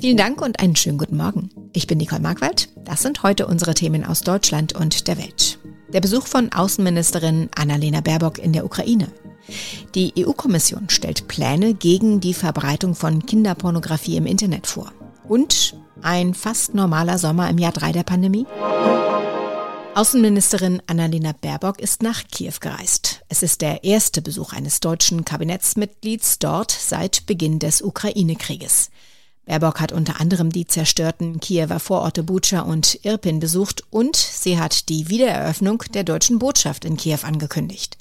Vielen Dank und einen schönen guten Morgen. Ich bin Nicole Markwald. Das sind heute unsere Themen aus Deutschland und der Welt. Der Besuch von Außenministerin Annalena Baerbock in der Ukraine. Die EU-Kommission stellt Pläne gegen die Verbreitung von Kinderpornografie im Internet vor. Und ein fast normaler Sommer im Jahr 3 der Pandemie? Außenministerin Annalena Baerbock ist nach Kiew gereist. Es ist der erste Besuch eines deutschen Kabinettsmitglieds dort seit Beginn des Ukraine-Krieges. Baerbock hat unter anderem die zerstörten Kiewer Vororte Bucha und Irpin besucht und sie hat die Wiedereröffnung der deutschen Botschaft in Kiew angekündigt.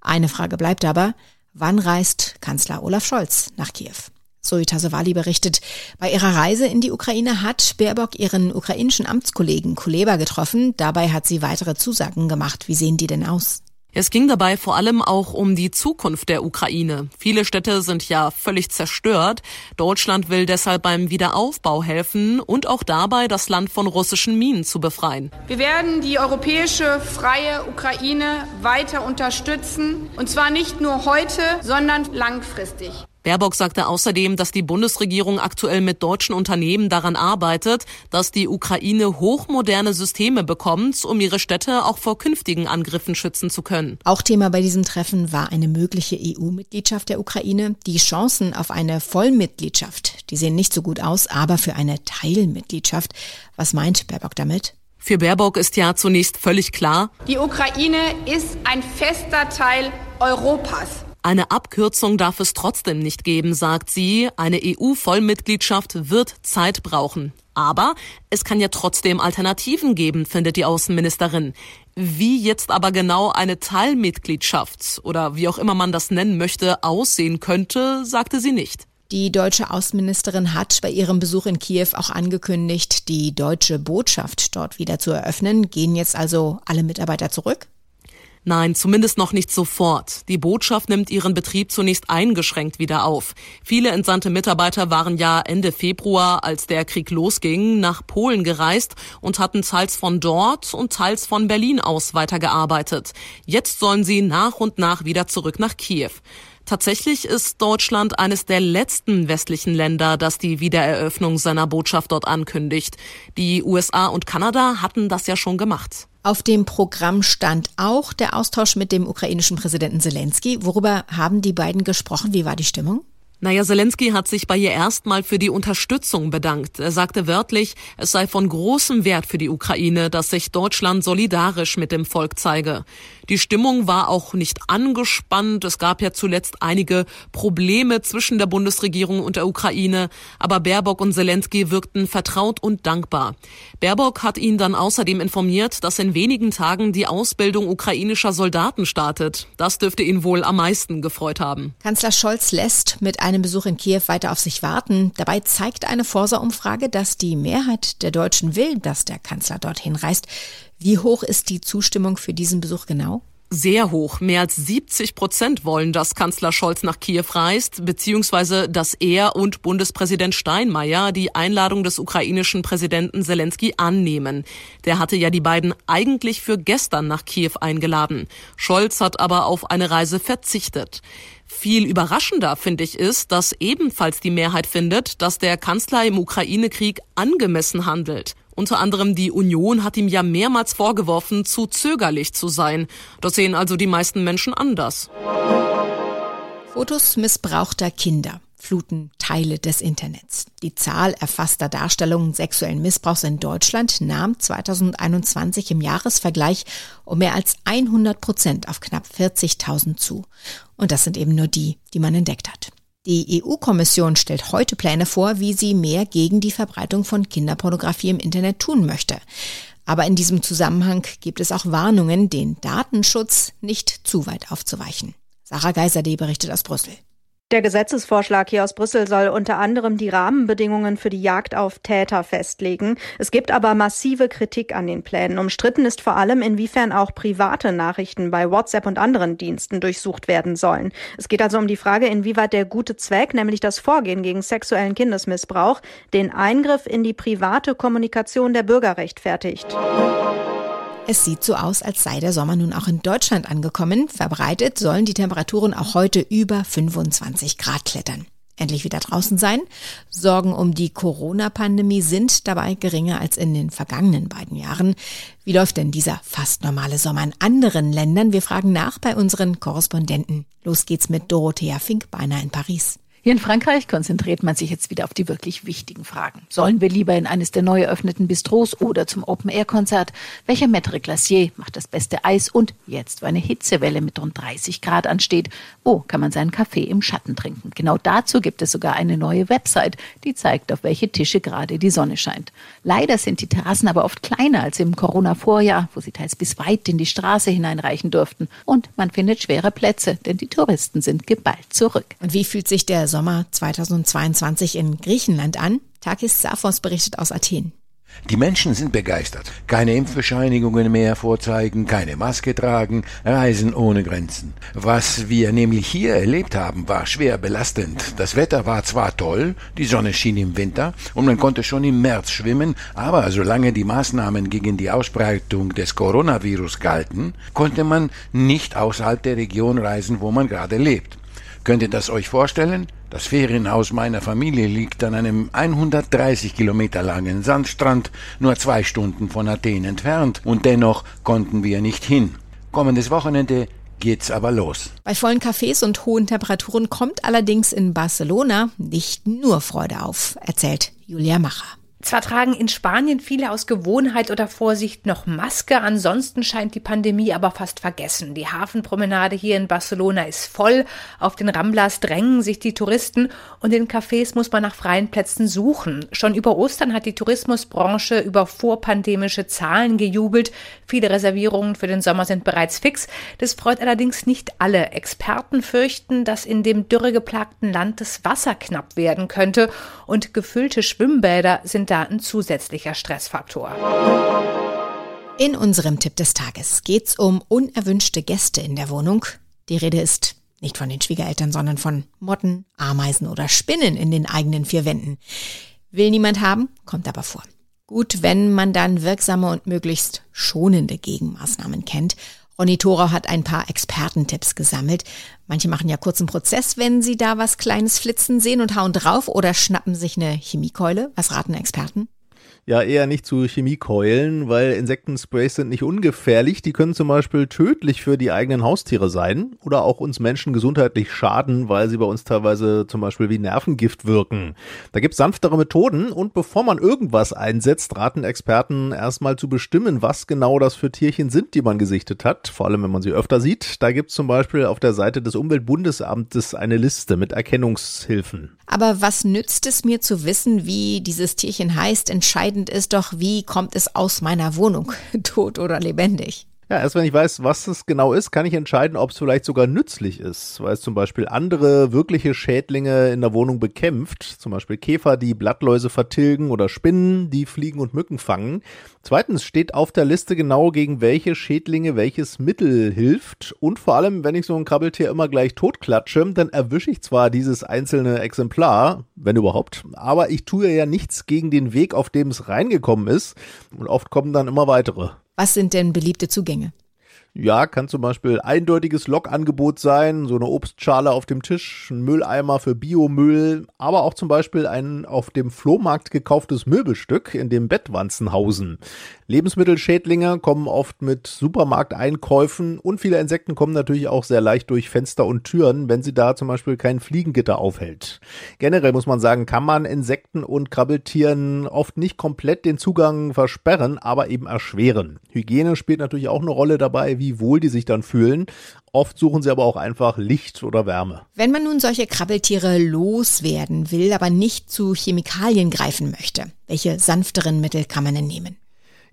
Eine Frage bleibt aber, wann reist Kanzler Olaf Scholz nach Kiew? Zoe Tasovali berichtet, bei ihrer Reise in die Ukraine hat Baerbock ihren ukrainischen Amtskollegen Kuleba getroffen. Dabei hat sie weitere Zusagen gemacht. Wie sehen die denn aus? Es ging dabei vor allem auch um die Zukunft der Ukraine. Viele Städte sind ja völlig zerstört. Deutschland will deshalb beim Wiederaufbau helfen und auch dabei, das Land von russischen Minen zu befreien. Wir werden die europäische freie Ukraine weiter unterstützen, und zwar nicht nur heute, sondern langfristig. Baerbock sagte außerdem, dass die Bundesregierung aktuell mit deutschen Unternehmen daran arbeitet, dass die Ukraine hochmoderne Systeme bekommt, um ihre Städte auch vor künftigen Angriffen schützen zu können. Auch Thema bei diesem Treffen war eine mögliche EU-Mitgliedschaft der Ukraine. Die Chancen auf eine Vollmitgliedschaft, die sehen nicht so gut aus, aber für eine Teilmitgliedschaft. Was meint Baerbock damit? Für Baerbock ist ja zunächst völlig klar, die Ukraine ist ein fester Teil Europas. Eine Abkürzung darf es trotzdem nicht geben, sagt sie. Eine EU-Vollmitgliedschaft wird Zeit brauchen. Aber es kann ja trotzdem Alternativen geben, findet die Außenministerin. Wie jetzt aber genau eine Teilmitgliedschaft oder wie auch immer man das nennen möchte, aussehen könnte, sagte sie nicht. Die deutsche Außenministerin hat bei ihrem Besuch in Kiew auch angekündigt, die deutsche Botschaft dort wieder zu eröffnen. Gehen jetzt also alle Mitarbeiter zurück? Nein, zumindest noch nicht sofort. Die Botschaft nimmt ihren Betrieb zunächst eingeschränkt wieder auf. Viele entsandte Mitarbeiter waren ja Ende Februar, als der Krieg losging, nach Polen gereist und hatten teils von dort und teils von Berlin aus weitergearbeitet. Jetzt sollen sie nach und nach wieder zurück nach Kiew. Tatsächlich ist Deutschland eines der letzten westlichen Länder, das die Wiedereröffnung seiner Botschaft dort ankündigt. Die USA und Kanada hatten das ja schon gemacht. Auf dem Programm stand auch der Austausch mit dem ukrainischen Präsidenten Zelensky. Worüber haben die beiden gesprochen? Wie war die Stimmung? Naja, Zelensky hat sich bei ihr erstmal für die Unterstützung bedankt. Er sagte wörtlich, es sei von großem Wert für die Ukraine, dass sich Deutschland solidarisch mit dem Volk zeige. Die Stimmung war auch nicht angespannt. Es gab ja zuletzt einige Probleme zwischen der Bundesregierung und der Ukraine. Aber Baerbock und Zelensky wirkten vertraut und dankbar. Baerbock hat ihn dann außerdem informiert, dass in wenigen Tagen die Ausbildung ukrainischer Soldaten startet. Das dürfte ihn wohl am meisten gefreut haben. Kanzler Scholz lässt mit einem Besuch in Kiew weiter auf sich warten. Dabei zeigt eine Forsa-Umfrage, dass die Mehrheit der Deutschen will, dass der Kanzler dorthin reist. Wie hoch ist die Zustimmung für diesen Besuch genau? sehr hoch. Mehr als 70 Prozent wollen, dass Kanzler Scholz nach Kiew reist, beziehungsweise dass er und Bundespräsident Steinmeier die Einladung des ukrainischen Präsidenten Zelensky annehmen. Der hatte ja die beiden eigentlich für gestern nach Kiew eingeladen. Scholz hat aber auf eine Reise verzichtet. Viel überraschender, finde ich, ist, dass ebenfalls die Mehrheit findet, dass der Kanzler im Ukraine-Krieg angemessen handelt. Unter anderem die Union hat ihm ja mehrmals vorgeworfen, zu zögerlich zu sein. Das sehen also die meisten Menschen anders. Fotos missbrauchter Kinder fluten Teile des Internets. Die Zahl erfasster Darstellungen sexuellen Missbrauchs in Deutschland nahm 2021 im Jahresvergleich um mehr als 100 Prozent auf knapp 40.000 zu. Und das sind eben nur die, die man entdeckt hat. Die EU-Kommission stellt heute Pläne vor, wie sie mehr gegen die Verbreitung von Kinderpornografie im Internet tun möchte. Aber in diesem Zusammenhang gibt es auch Warnungen, den Datenschutz nicht zu weit aufzuweichen. Sarah Geiserde berichtet aus Brüssel. Der Gesetzesvorschlag hier aus Brüssel soll unter anderem die Rahmenbedingungen für die Jagd auf Täter festlegen. Es gibt aber massive Kritik an den Plänen. Umstritten ist vor allem, inwiefern auch private Nachrichten bei WhatsApp und anderen Diensten durchsucht werden sollen. Es geht also um die Frage, inwieweit der gute Zweck, nämlich das Vorgehen gegen sexuellen Kindesmissbrauch, den Eingriff in die private Kommunikation der Bürger rechtfertigt. Es sieht so aus, als sei der Sommer nun auch in Deutschland angekommen. Verbreitet sollen die Temperaturen auch heute über 25 Grad klettern. endlich wieder draußen sein. Sorgen um die Corona-Pandemie sind dabei geringer als in den vergangenen beiden Jahren. Wie läuft denn dieser fast normale Sommer in anderen Ländern? Wir fragen nach bei unseren Korrespondenten. Los geht's mit Dorothea Finkbeiner in Paris. Hier in Frankreich konzentriert man sich jetzt wieder auf die wirklich wichtigen Fragen. Sollen wir lieber in eines der neu eröffneten Bistros oder zum Open-Air-Konzert? Welcher Maître Glacier macht das beste Eis? Und jetzt, wo eine Hitzewelle mit rund 30 Grad ansteht, wo kann man seinen Kaffee im Schatten trinken? Genau dazu gibt es sogar eine neue Website, die zeigt, auf welche Tische gerade die Sonne scheint. Leider sind die Terrassen aber oft kleiner als im Corona-Vorjahr, wo sie teils bis weit in die Straße hineinreichen durften. Und man findet schwere Plätze, denn die Touristen sind geballt zurück. Und wie fühlt sich der Sommer 2022 in Griechenland an. Takis Safos berichtet aus Athen. Die Menschen sind begeistert. Keine Impfbescheinigungen mehr vorzeigen, keine Maske tragen, Reisen ohne Grenzen. Was wir nämlich hier erlebt haben, war schwer belastend. Das Wetter war zwar toll, die Sonne schien im Winter und man konnte schon im März schwimmen, aber solange die Maßnahmen gegen die Ausbreitung des Coronavirus galten, konnte man nicht außerhalb der Region reisen, wo man gerade lebt. Könnt ihr das euch vorstellen? Das Ferienhaus meiner Familie liegt an einem 130 Kilometer langen Sandstrand, nur zwei Stunden von Athen entfernt, und dennoch konnten wir nicht hin. Kommendes Wochenende geht's aber los. Bei vollen Cafés und hohen Temperaturen kommt allerdings in Barcelona nicht nur Freude auf, erzählt Julia Macher. Zwar tragen in Spanien viele aus Gewohnheit oder Vorsicht noch Maske, ansonsten scheint die Pandemie aber fast vergessen. Die Hafenpromenade hier in Barcelona ist voll, auf den Ramblas drängen sich die Touristen und in Cafés muss man nach freien Plätzen suchen. Schon über Ostern hat die Tourismusbranche über vorpandemische Zahlen gejubelt. Viele Reservierungen für den Sommer sind bereits fix. Das freut allerdings nicht alle. Experten fürchten, dass in dem dürregeplagten Land das Wasser knapp werden könnte und gefüllte Schwimmbäder sind da ein zusätzlicher Stressfaktor. In unserem Tipp des Tages geht es um unerwünschte Gäste in der Wohnung. Die Rede ist nicht von den Schwiegereltern, sondern von Motten, Ameisen oder Spinnen in den eigenen vier Wänden. Will niemand haben, kommt aber vor. Gut, wenn man dann wirksame und möglichst schonende Gegenmaßnahmen kennt. Ronny Thorau hat ein paar Expertentipps gesammelt. Manche machen ja kurzen Prozess, wenn sie da was Kleines flitzen sehen und hauen drauf oder schnappen sich eine Chemiekeule. Was raten Experten? Ja, eher nicht zu Chemiekeulen, weil Insektensprays sind nicht ungefährlich. Die können zum Beispiel tödlich für die eigenen Haustiere sein oder auch uns Menschen gesundheitlich schaden, weil sie bei uns teilweise zum Beispiel wie Nervengift wirken. Da gibt's sanftere Methoden und bevor man irgendwas einsetzt, raten Experten erstmal zu bestimmen, was genau das für Tierchen sind, die man gesichtet hat, vor allem wenn man sie öfter sieht. Da gibt's zum Beispiel auf der Seite des Umweltbundesamtes eine Liste mit Erkennungshilfen. Aber was nützt es mir zu wissen, wie dieses Tierchen heißt? Entscheidend ist doch, wie kommt es aus meiner Wohnung, tot oder lebendig. Ja, erst wenn ich weiß, was es genau ist, kann ich entscheiden, ob es vielleicht sogar nützlich ist, weil es zum Beispiel andere wirkliche Schädlinge in der Wohnung bekämpft, zum Beispiel Käfer, die Blattläuse vertilgen oder Spinnen, die Fliegen und Mücken fangen. Zweitens steht auf der Liste genau, gegen welche Schädlinge welches Mittel hilft und vor allem, wenn ich so ein Krabbeltier immer gleich totklatsche, dann erwische ich zwar dieses einzelne Exemplar, wenn überhaupt, aber ich tue ja nichts gegen den Weg, auf dem es reingekommen ist und oft kommen dann immer weitere. Was sind denn beliebte Zugänge? Ja, kann zum Beispiel eindeutiges Lokangebot sein, so eine Obstschale auf dem Tisch, ein Mülleimer für Biomüll, aber auch zum Beispiel ein auf dem Flohmarkt gekauftes Möbelstück in dem Bettwanzenhausen. Lebensmittelschädlinge kommen oft mit Supermarkteinkäufen und viele Insekten kommen natürlich auch sehr leicht durch Fenster und Türen, wenn sie da zum Beispiel kein Fliegengitter aufhält. Generell muss man sagen, kann man Insekten und Krabbeltieren oft nicht komplett den Zugang versperren, aber eben erschweren. Hygiene spielt natürlich auch eine Rolle dabei, wie wohl die sich dann fühlen. Oft suchen sie aber auch einfach Licht oder Wärme. Wenn man nun solche Krabbeltiere loswerden will, aber nicht zu Chemikalien greifen möchte, welche sanfteren Mittel kann man denn nehmen?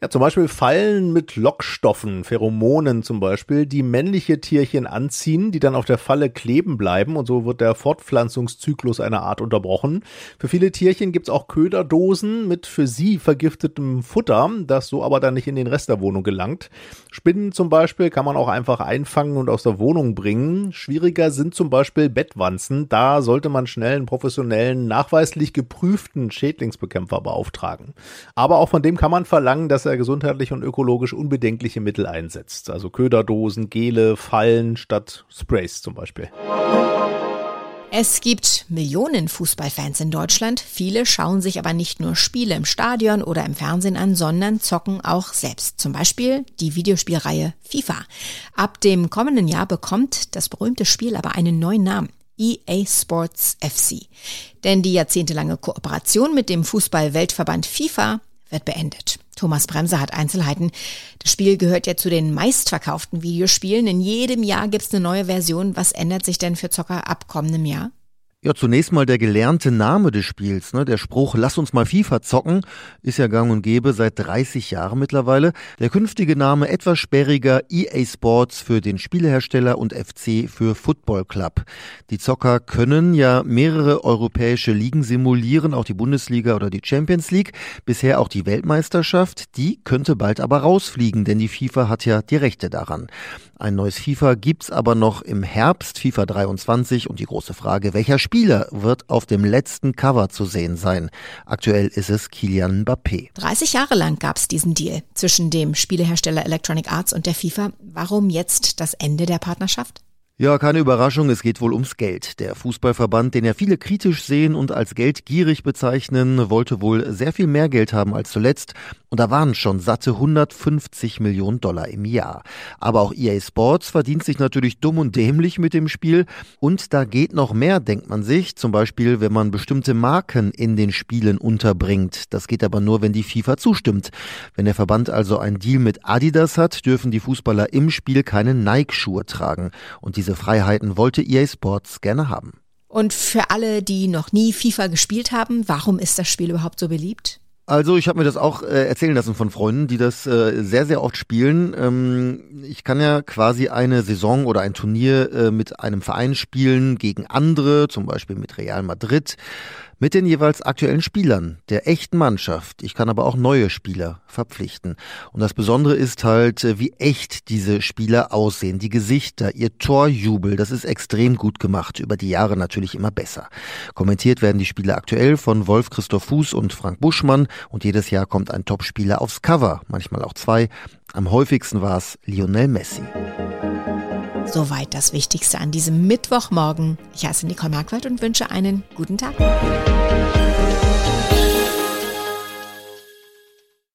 Ja, zum Beispiel Fallen mit Lockstoffen, Pheromonen zum Beispiel, die männliche Tierchen anziehen, die dann auf der Falle kleben bleiben und so wird der Fortpflanzungszyklus einer Art unterbrochen. Für viele Tierchen gibt's auch Köderdosen mit für sie vergiftetem Futter, das so aber dann nicht in den Rest der Wohnung gelangt. Spinnen zum Beispiel kann man auch einfach einfangen und aus der Wohnung bringen. Schwieriger sind zum Beispiel Bettwanzen. Da sollte man schnell einen professionellen, nachweislich geprüften Schädlingsbekämpfer beauftragen. Aber auch von dem kann man verlangen, dass er gesundheitlich und ökologisch unbedenkliche Mittel einsetzt. Also Köderdosen, Gele, Fallen statt Sprays zum Beispiel. Es gibt Millionen Fußballfans in Deutschland. Viele schauen sich aber nicht nur Spiele im Stadion oder im Fernsehen an, sondern zocken auch selbst. Zum Beispiel die Videospielreihe FIFA. Ab dem kommenden Jahr bekommt das berühmte Spiel aber einen neuen Namen. EA Sports FC. Denn die jahrzehntelange Kooperation mit dem Fußball-Weltverband FIFA wird beendet. Thomas Bremser hat Einzelheiten. Das Spiel gehört ja zu den meistverkauften Videospielen. In jedem Jahr gibt es eine neue Version. Was ändert sich denn für Zocker ab kommendem Jahr? Ja, zunächst mal der gelernte Name des Spiels. Ne? Der Spruch, lass uns mal FIFA zocken, ist ja gang und gäbe seit 30 Jahren mittlerweile. Der künftige Name etwas sperriger EA Sports für den Spielehersteller und FC für Football Club. Die Zocker können ja mehrere europäische Ligen simulieren, auch die Bundesliga oder die Champions League. Bisher auch die Weltmeisterschaft. Die könnte bald aber rausfliegen, denn die FIFA hat ja die Rechte daran. Ein neues FIFA gibt's aber noch im Herbst, FIFA 23. Und die große Frage, welcher Spieler wird auf dem letzten Cover zu sehen sein? Aktuell ist es Kilian Mbappé. 30 Jahre lang gab's diesen Deal zwischen dem Spielehersteller Electronic Arts und der FIFA. Warum jetzt das Ende der Partnerschaft? Ja, keine Überraschung, es geht wohl ums Geld. Der Fußballverband, den ja viele kritisch sehen und als geldgierig bezeichnen, wollte wohl sehr viel mehr Geld haben als zuletzt. Und da waren schon satte 150 Millionen Dollar im Jahr. Aber auch EA Sports verdient sich natürlich dumm und dämlich mit dem Spiel. Und da geht noch mehr, denkt man sich. Zum Beispiel, wenn man bestimmte Marken in den Spielen unterbringt. Das geht aber nur, wenn die FIFA zustimmt. Wenn der Verband also einen Deal mit Adidas hat, dürfen die Fußballer im Spiel keine Nike-Schuhe tragen. Und diese Freiheiten wollte EA Sports gerne haben. Und für alle, die noch nie FIFA gespielt haben, warum ist das Spiel überhaupt so beliebt? Also ich habe mir das auch äh, erzählen lassen von Freunden, die das äh, sehr, sehr oft spielen. Ähm, ich kann ja quasi eine Saison oder ein Turnier äh, mit einem Verein spielen gegen andere, zum Beispiel mit Real Madrid mit den jeweils aktuellen Spielern der echten Mannschaft. Ich kann aber auch neue Spieler verpflichten. Und das Besondere ist halt, äh, wie echt diese Spieler aussehen. Die Gesichter, ihr Torjubel, das ist extrem gut gemacht. Über die Jahre natürlich immer besser. Kommentiert werden die Spiele aktuell von Wolf Christoph Fuß und Frank Buschmann. Und jedes Jahr kommt ein Topspieler aufs Cover, manchmal auch zwei. Am häufigsten war es Lionel Messi. Soweit das Wichtigste an diesem Mittwochmorgen. Ich heiße Nicole Marquardt und wünsche einen guten Tag.